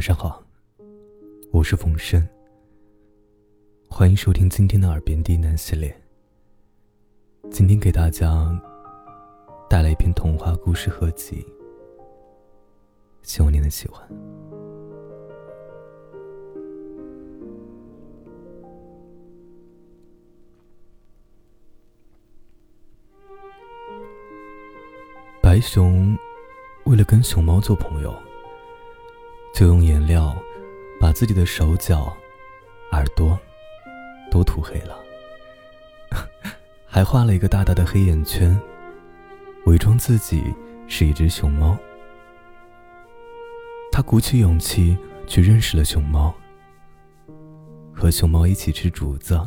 晚上好，我是冯生。欢迎收听今天的耳边低喃系列。今天给大家带来一篇童话故事合集，希望你能喜欢。白熊为了跟熊猫做朋友。就用颜料把自己的手脚、耳朵都涂黑了，还画了一个大大的黑眼圈，伪装自己是一只熊猫。他鼓起勇气去认识了熊猫，和熊猫一起吃竹子，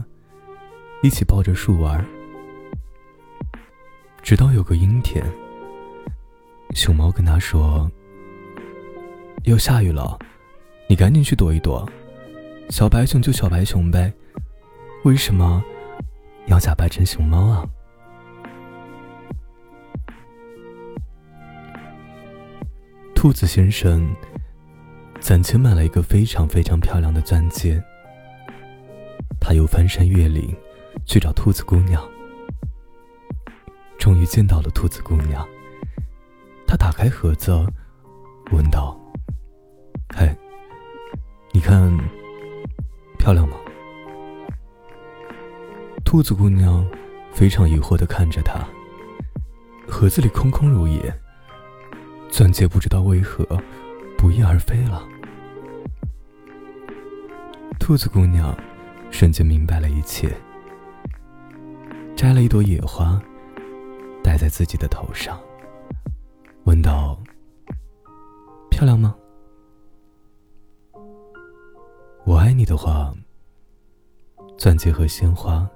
一起抱着树玩。直到有个阴天，熊猫跟他说。要下雨了，你赶紧去躲一躲。小白熊就小白熊呗，为什么要假扮成熊猫啊？兔子先生攒钱买了一个非常非常漂亮的钻戒，他又翻山越岭去找兔子姑娘，终于见到了兔子姑娘。他打开盒子，问道。嘿，你看，漂亮吗？兔子姑娘非常疑惑的看着他。盒子里空空如也，钻戒不知道为何不翼而飞了。兔子姑娘瞬间明白了一切，摘了一朵野花，戴在自己的头上，问道：“漂亮吗？”你的话，钻戒和鲜花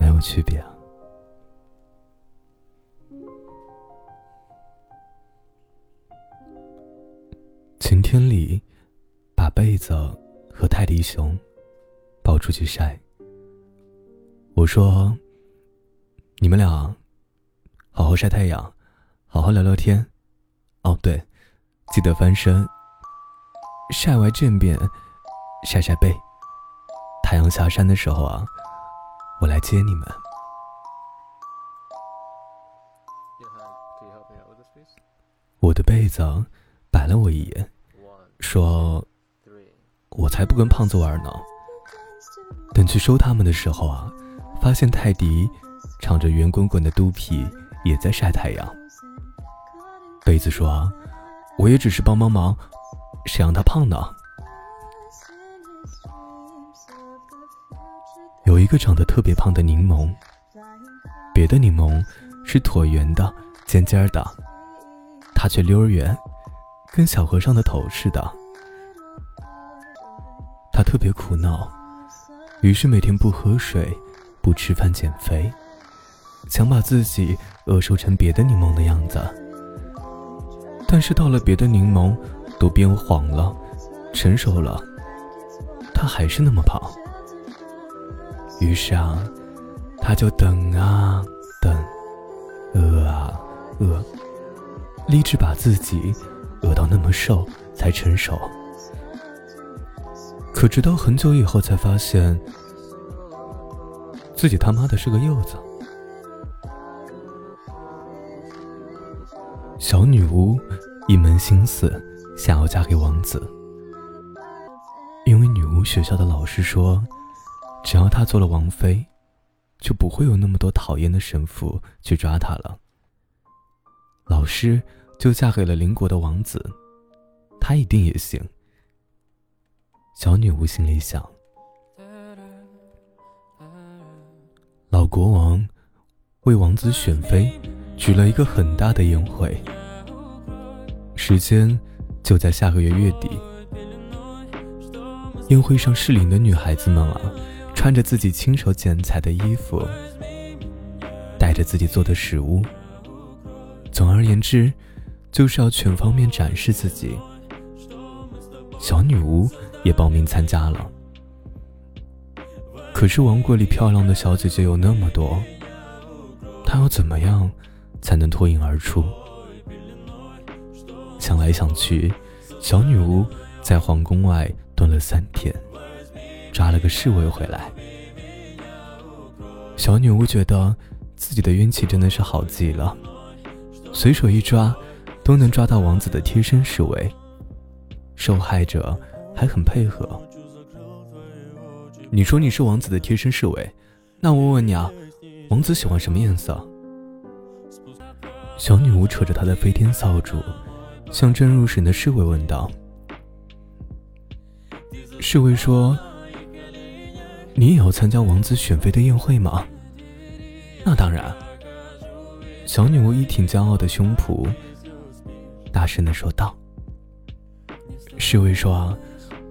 没有区别啊。晴天里，把被子和泰迪熊抱出去晒。我说：“你们俩好好晒太阳，好好聊聊天。哦，对，记得翻身。”晒完正便，晒晒背。太阳下山的时候啊，我来接你们。我的被子白了我一眼，说：“我才不跟胖子玩呢。”等去收他们的时候啊，发现泰迪敞着圆滚滚的肚皮也在晒太阳。被子说：“我也只是帮帮忙。”谁让他胖呢？有一个长得特别胖的柠檬，别的柠檬是椭圆的、尖尖的，它却溜儿圆，跟小和尚的头似的。他特别苦恼，于是每天不喝水、不吃饭减肥，想把自己饿瘦成别的柠檬的样子。但是到了别的柠檬。都变黄了，成熟了，他还是那么胖。于是啊，他就等啊等，饿啊饿，立志把自己饿到那么瘦才成熟。可直到很久以后，才发现自己他妈的是个柚子。小女巫一门心思。想要嫁给王子，因为女巫学校的老师说，只要她做了王妃，就不会有那么多讨厌的神父去抓她了。老师就嫁给了邻国的王子，他一定也行。小女巫心里想。老国王为王子选妃，举了一个很大的宴会，时间。就在下个月月底，宴会上适龄的女孩子们啊，穿着自己亲手剪裁的衣服，带着自己做的食物。总而言之，就是要全方面展示自己。小女巫也报名参加了。可是王国里漂亮的小姐姐有那么多，她要怎么样才能脱颖而出？想来想去，小女巫在皇宫外蹲了三天，抓了个侍卫回来。小女巫觉得自己的运气真的是好极了，随手一抓，都能抓到王子的贴身侍卫。受害者还很配合。你说你是王子的贴身侍卫，那我问你啊，王子喜欢什么颜色？小女巫扯着她的飞天扫帚，向正入神的侍卫问道。侍卫说：“你也要参加王子选妃的宴会吗？”那当然。小女巫一挺骄傲的胸脯，大声的说道。侍卫说：“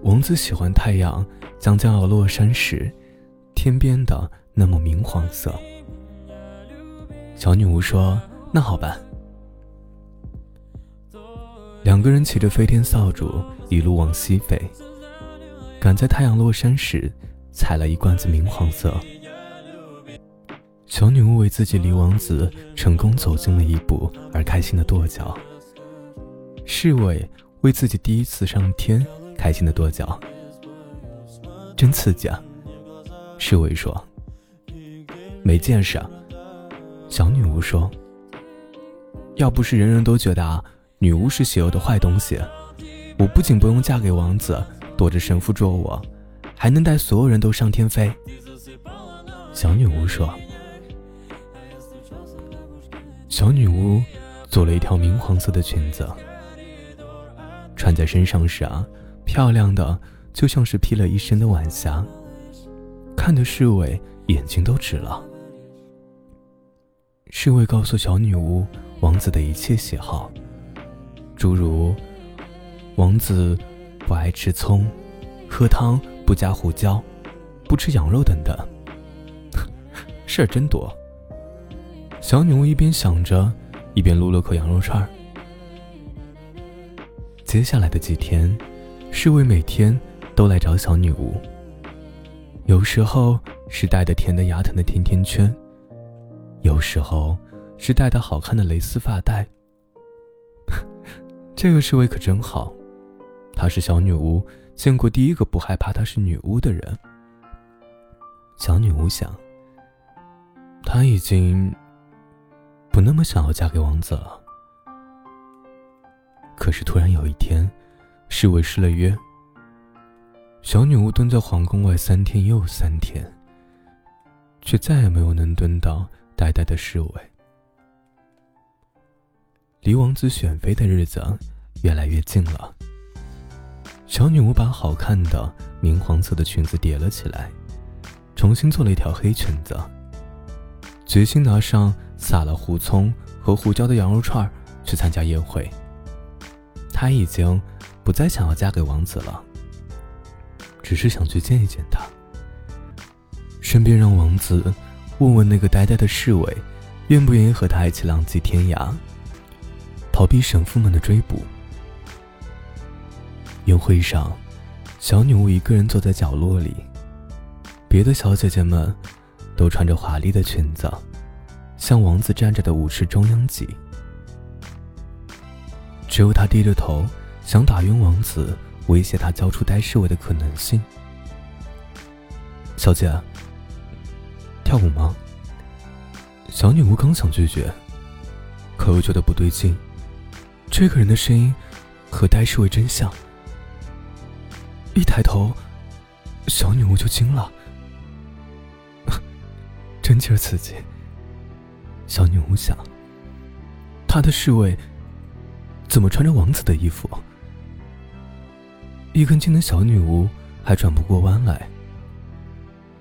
王子喜欢太阳将将要落山时，天边的那抹明黄色。”小女巫说：“那好办。”两个人骑着飞天扫帚一路往西飞，赶在太阳落山时采了一罐子明黄色。小女巫为自己离王子成功走近了一步而开心的跺脚。侍卫。为自己第一次上天开心的跺脚，真刺激啊！侍卫说：“没见识啊。”小女巫说：“要不是人人都觉得啊，女巫是邪恶的坏东西，我不仅不用嫁给王子，躲着神父捉我，还能带所有人都上天飞。”小女巫说：“小女巫做了一条明黄色的裙子。”穿在身上时啊，漂亮的就像是披了一身的晚霞，看的侍卫眼睛都直了。侍卫告诉小女巫王子的一切喜好，诸如王子不爱吃葱，喝汤不加胡椒，不吃羊肉等等。事儿真多。小女巫一边想着，一边撸了口羊肉串儿。接下来的几天，侍卫每天都来找小女巫。有时候是带的甜的牙疼的甜甜圈，有时候是戴的好看的蕾丝发带。这个侍卫可真好，他是小女巫见过第一个不害怕她是女巫的人。小女巫想，她已经不那么想要嫁给王子了。可是突然有一天，侍卫失了约。小女巫蹲在皇宫外三天又三天，却再也没有能蹲到呆呆的侍卫。离王子选妃的日子越来越近了。小女巫把好看的明黄色的裙子叠了起来，重新做了一条黑裙子，决心拿上撒了胡葱和胡椒的羊肉串去参加宴会。她已经不再想要嫁给王子了，只是想去见一见他，顺便让王子问问那个呆呆的侍卫，愿不愿意和他一起浪迹天涯，逃避神父们的追捕。宴会上，小女巫一个人坐在角落里，别的小姐姐们都穿着华丽的裙子，向王子站着的舞池中央挤。只有他低着头，想打晕王子，威胁他交出呆侍卫的可能性。小姐，跳舞吗？小女巫刚想拒绝，可又觉得不对劲，这个人的声音和呆侍卫真像。一抬头，小女巫就惊了，真劲儿刺激。小女巫想，她的侍卫。怎么穿着王子的衣服？一根筋的小女巫还转不过弯来。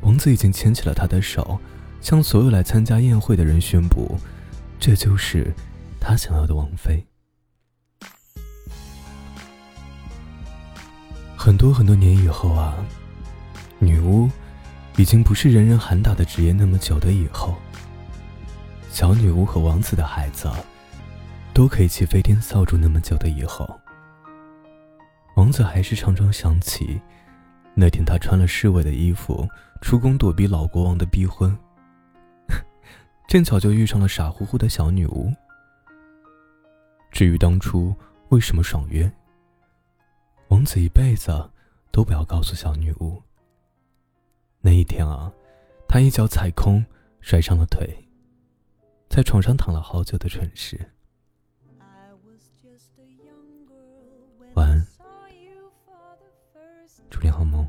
王子已经牵起了她的手，向所有来参加宴会的人宣布：“这就是他想要的王妃。”很多很多年以后啊，女巫已经不是人人喊打的职业。那么久的以后，小女巫和王子的孩子。都可以骑飞天扫帚那么久的以后，王子还是常常想起那天他穿了侍卫的衣服出宫躲避老国王的逼婚，正巧就遇上了傻乎乎的小女巫。至于当初为什么爽约，王子一辈子都不要告诉小女巫。那一天啊，他一脚踩空，摔伤了腿，在床上躺了好久的蠢事。晚安。祝你好梦。